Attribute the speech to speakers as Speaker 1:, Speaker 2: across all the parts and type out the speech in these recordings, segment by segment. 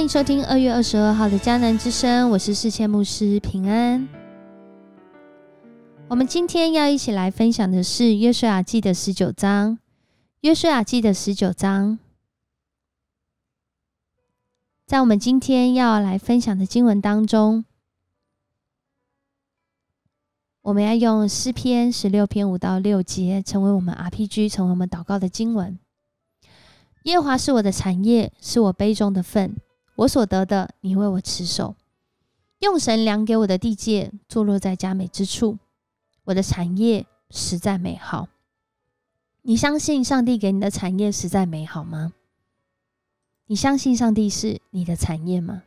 Speaker 1: 欢迎收听二月二十二号的迦南之声，我是世谦牧师平安。我们今天要一起来分享的是约书亚记的十九章。约书亚记的十九章，在我们今天要来分享的经文当中，我们要用诗篇十六篇五到六节，成为我们 RPG，成为我们祷告的经文。耶和华是我的产业，是我杯中的份。我所得的，你为我持守；用神量给我的地界，坐落在佳美之处。我的产业实在美好。你相信上帝给你的产业实在美好吗？你相信上帝是你的产业吗？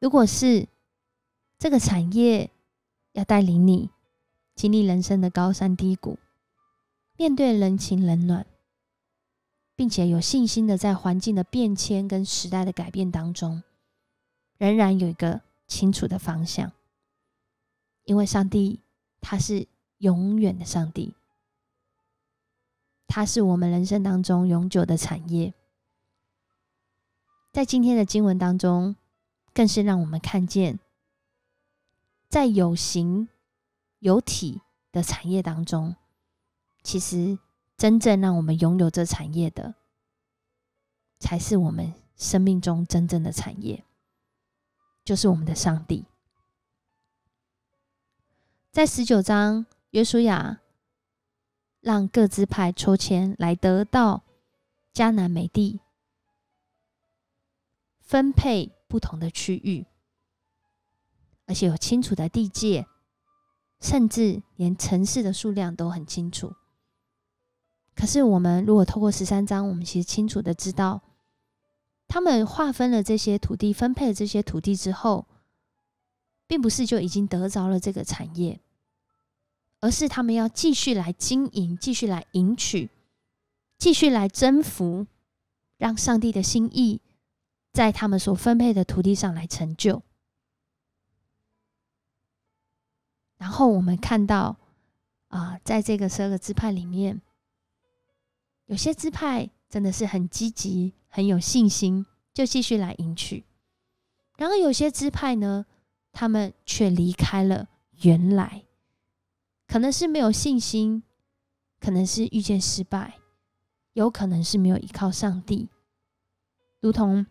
Speaker 1: 如果是这个产业要带领你经历人生的高山低谷，面对人情冷暖。并且有信心的在环境的变迁跟时代的改变当中，仍然有一个清楚的方向。因为上帝他是永远的上帝，他是我们人生当中永久的产业。在今天的经文当中，更是让我们看见，在有形有体的产业当中，其实。真正让我们拥有这产业的，才是我们生命中真正的产业，就是我们的上帝。在十九章，约书亚让各支派抽签来得到迦南美地，分配不同的区域，而且有清楚的地界，甚至连城市的数量都很清楚。可是，我们如果透过十三章，我们其实清楚的知道，他们划分了这些土地，分配了这些土地之后，并不是就已经得着了这个产业，而是他们要继续来经营，继续来赢取，继续来征服，让上帝的心意在他们所分配的土地上来成就。然后我们看到，啊，在这个十二个支派里面。有些支派真的是很积极、很有信心，就继续来迎娶；然而有些支派呢，他们却离开了原来，可能是没有信心，可能是遇见失败，有可能是没有依靠上帝。如同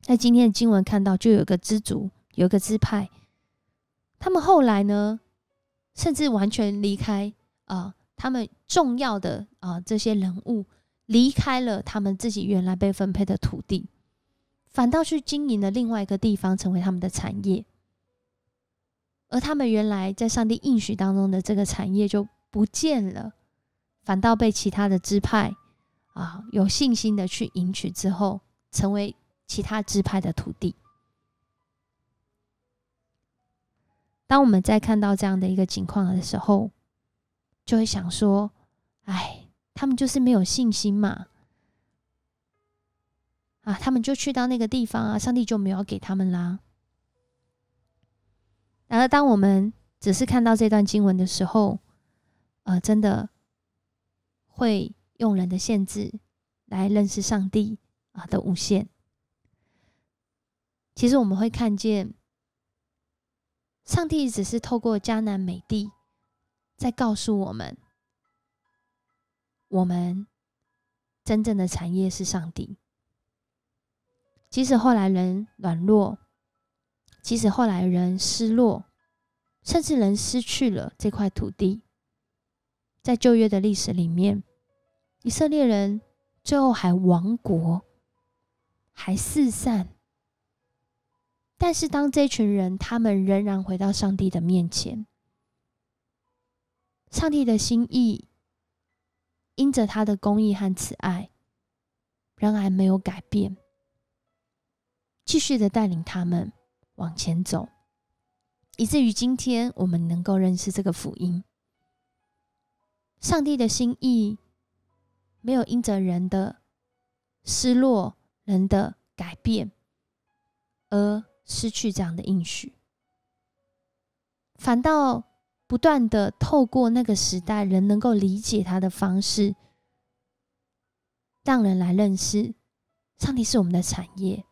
Speaker 1: 在今天的经文看到，就有个支族，有个支派，他们后来呢，甚至完全离开啊。他们重要的啊这些人物离开了他们自己原来被分配的土地，反倒去经营了另外一个地方，成为他们的产业。而他们原来在上帝应许当中的这个产业就不见了，反倒被其他的支派啊有信心的去迎取之后，成为其他支派的土地。当我们在看到这样的一个情况的时候，就会想说：“哎，他们就是没有信心嘛！啊，他们就去到那个地方啊，上帝就没有给他们啦。”然而，当我们只是看到这段经文的时候，呃，真的会用人的限制来认识上帝啊的无限。其实，我们会看见，上帝只是透过迦南美地。在告诉我们，我们真正的产业是上帝。即使后来人软弱，即使后来人失落，甚至人失去了这块土地，在旧约的历史里面，以色列人最后还亡国，还四散。但是，当这群人他们仍然回到上帝的面前。上帝的心意，因着他的公义和慈爱，仍然没有改变，继续的带领他们往前走，以至于今天我们能够认识这个福音。上帝的心意没有因着人的失落、人的改变而失去这样的应许，反倒。不断的透过那个时代人能够理解他的方式，让人来认识上帝是我们的产业，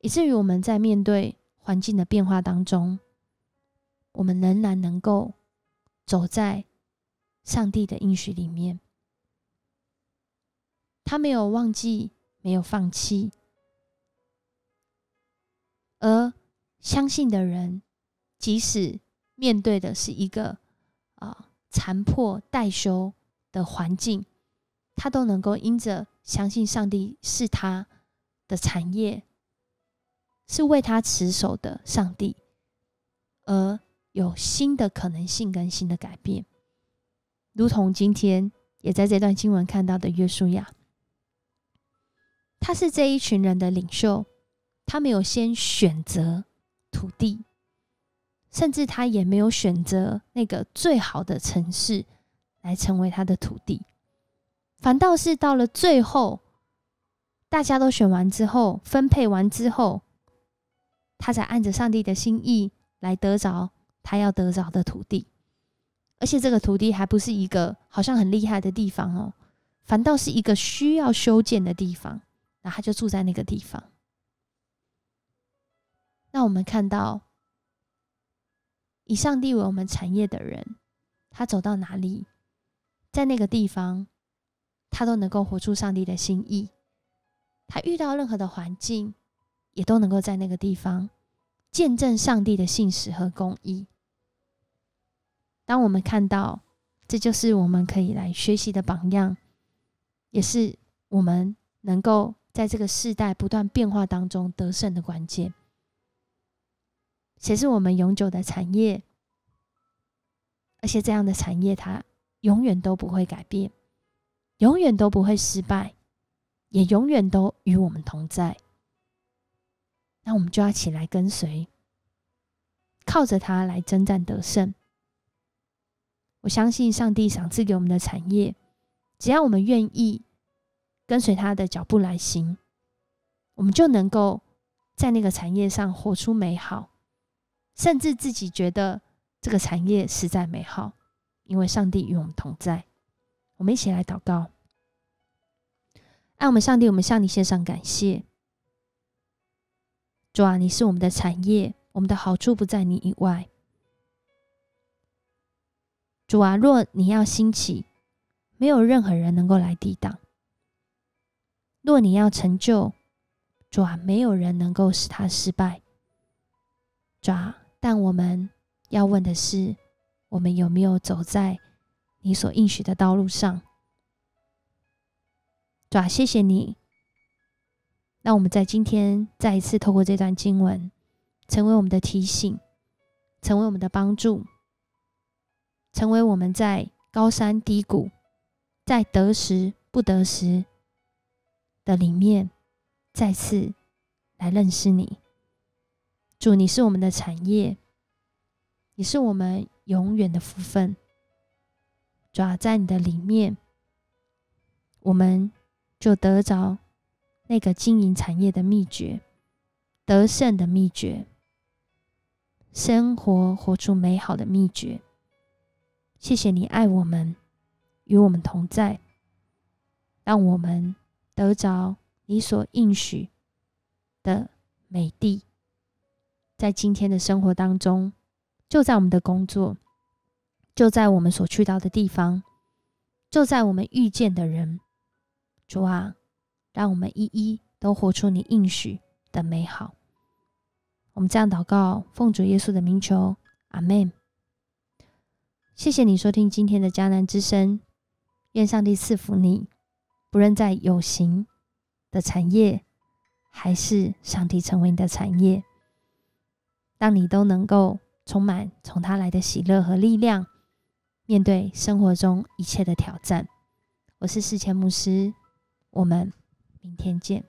Speaker 1: 以至于我们在面对环境的变化当中，我们仍然能够走在上帝的应许里面。他没有忘记，没有放弃，而相信的人，即使面对的是一个啊残破待修的环境，他都能够因着相信上帝是他的产业，是为他持守的上帝，而有新的可能性跟新的改变，如同今天也在这段经文看到的约书亚。他是这一群人的领袖，他没有先选择土地，甚至他也没有选择那个最好的城市来成为他的土地，反倒是到了最后，大家都选完之后，分配完之后，他才按着上帝的心意来得着他要得着的土地，而且这个土地还不是一个好像很厉害的地方哦，反倒是一个需要修建的地方。那他就住在那个地方。那我们看到，以上帝为我们产业的人，他走到哪里，在那个地方，他都能够活出上帝的心意。他遇到任何的环境，也都能够在那个地方见证上帝的信实和公义。当我们看到，这就是我们可以来学习的榜样，也是我们能够。在这个世代不断变化当中得胜的关键，谁是我们永久的产业？而且这样的产业，它永远都不会改变，永远都不会失败，也永远都与我们同在。那我们就要起来跟随，靠着它来征战得胜。我相信上帝赏赐给我们的产业，只要我们愿意。跟随他的脚步来行，我们就能够在那个产业上活出美好，甚至自己觉得这个产业实在美好，因为上帝与我们同在。我们一起来祷告，爱我们上帝，我们向你献上感谢。主啊，你是我们的产业，我们的好处不在你以外。主啊，若你要兴起，没有任何人能够来抵挡。若你要成就，主啊，没有人能够使他失败。主啊，但我们要问的是，我们有没有走在你所应许的道路上？主，谢谢你。那我们在今天再一次透过这段经文，成为我们的提醒，成为我们的帮助，成为我们在高山低谷，在得时不得时。的里面，再次来认识你，主，你是我们的产业，你是我们永远的福分。主啊，在你的里面，我们就得着那个经营产业的秘诀，得胜的秘诀，生活活出美好的秘诀。谢谢你爱我们，与我们同在，让我们。得着你所应许的美地，在今天的生活当中，就在我们的工作，就在我们所去到的地方，就在我们遇见的人，主啊，让我们一一都活出你应许的美好。我们这样祷告，奉主耶稣的名求，阿门。谢谢你收听今天的迦南之声，愿上帝赐福你。不论在有形的产业，还是上帝成为你的产业，当你都能够充满从他来的喜乐和力量，面对生活中一切的挑战。我是世前牧师，我们明天见。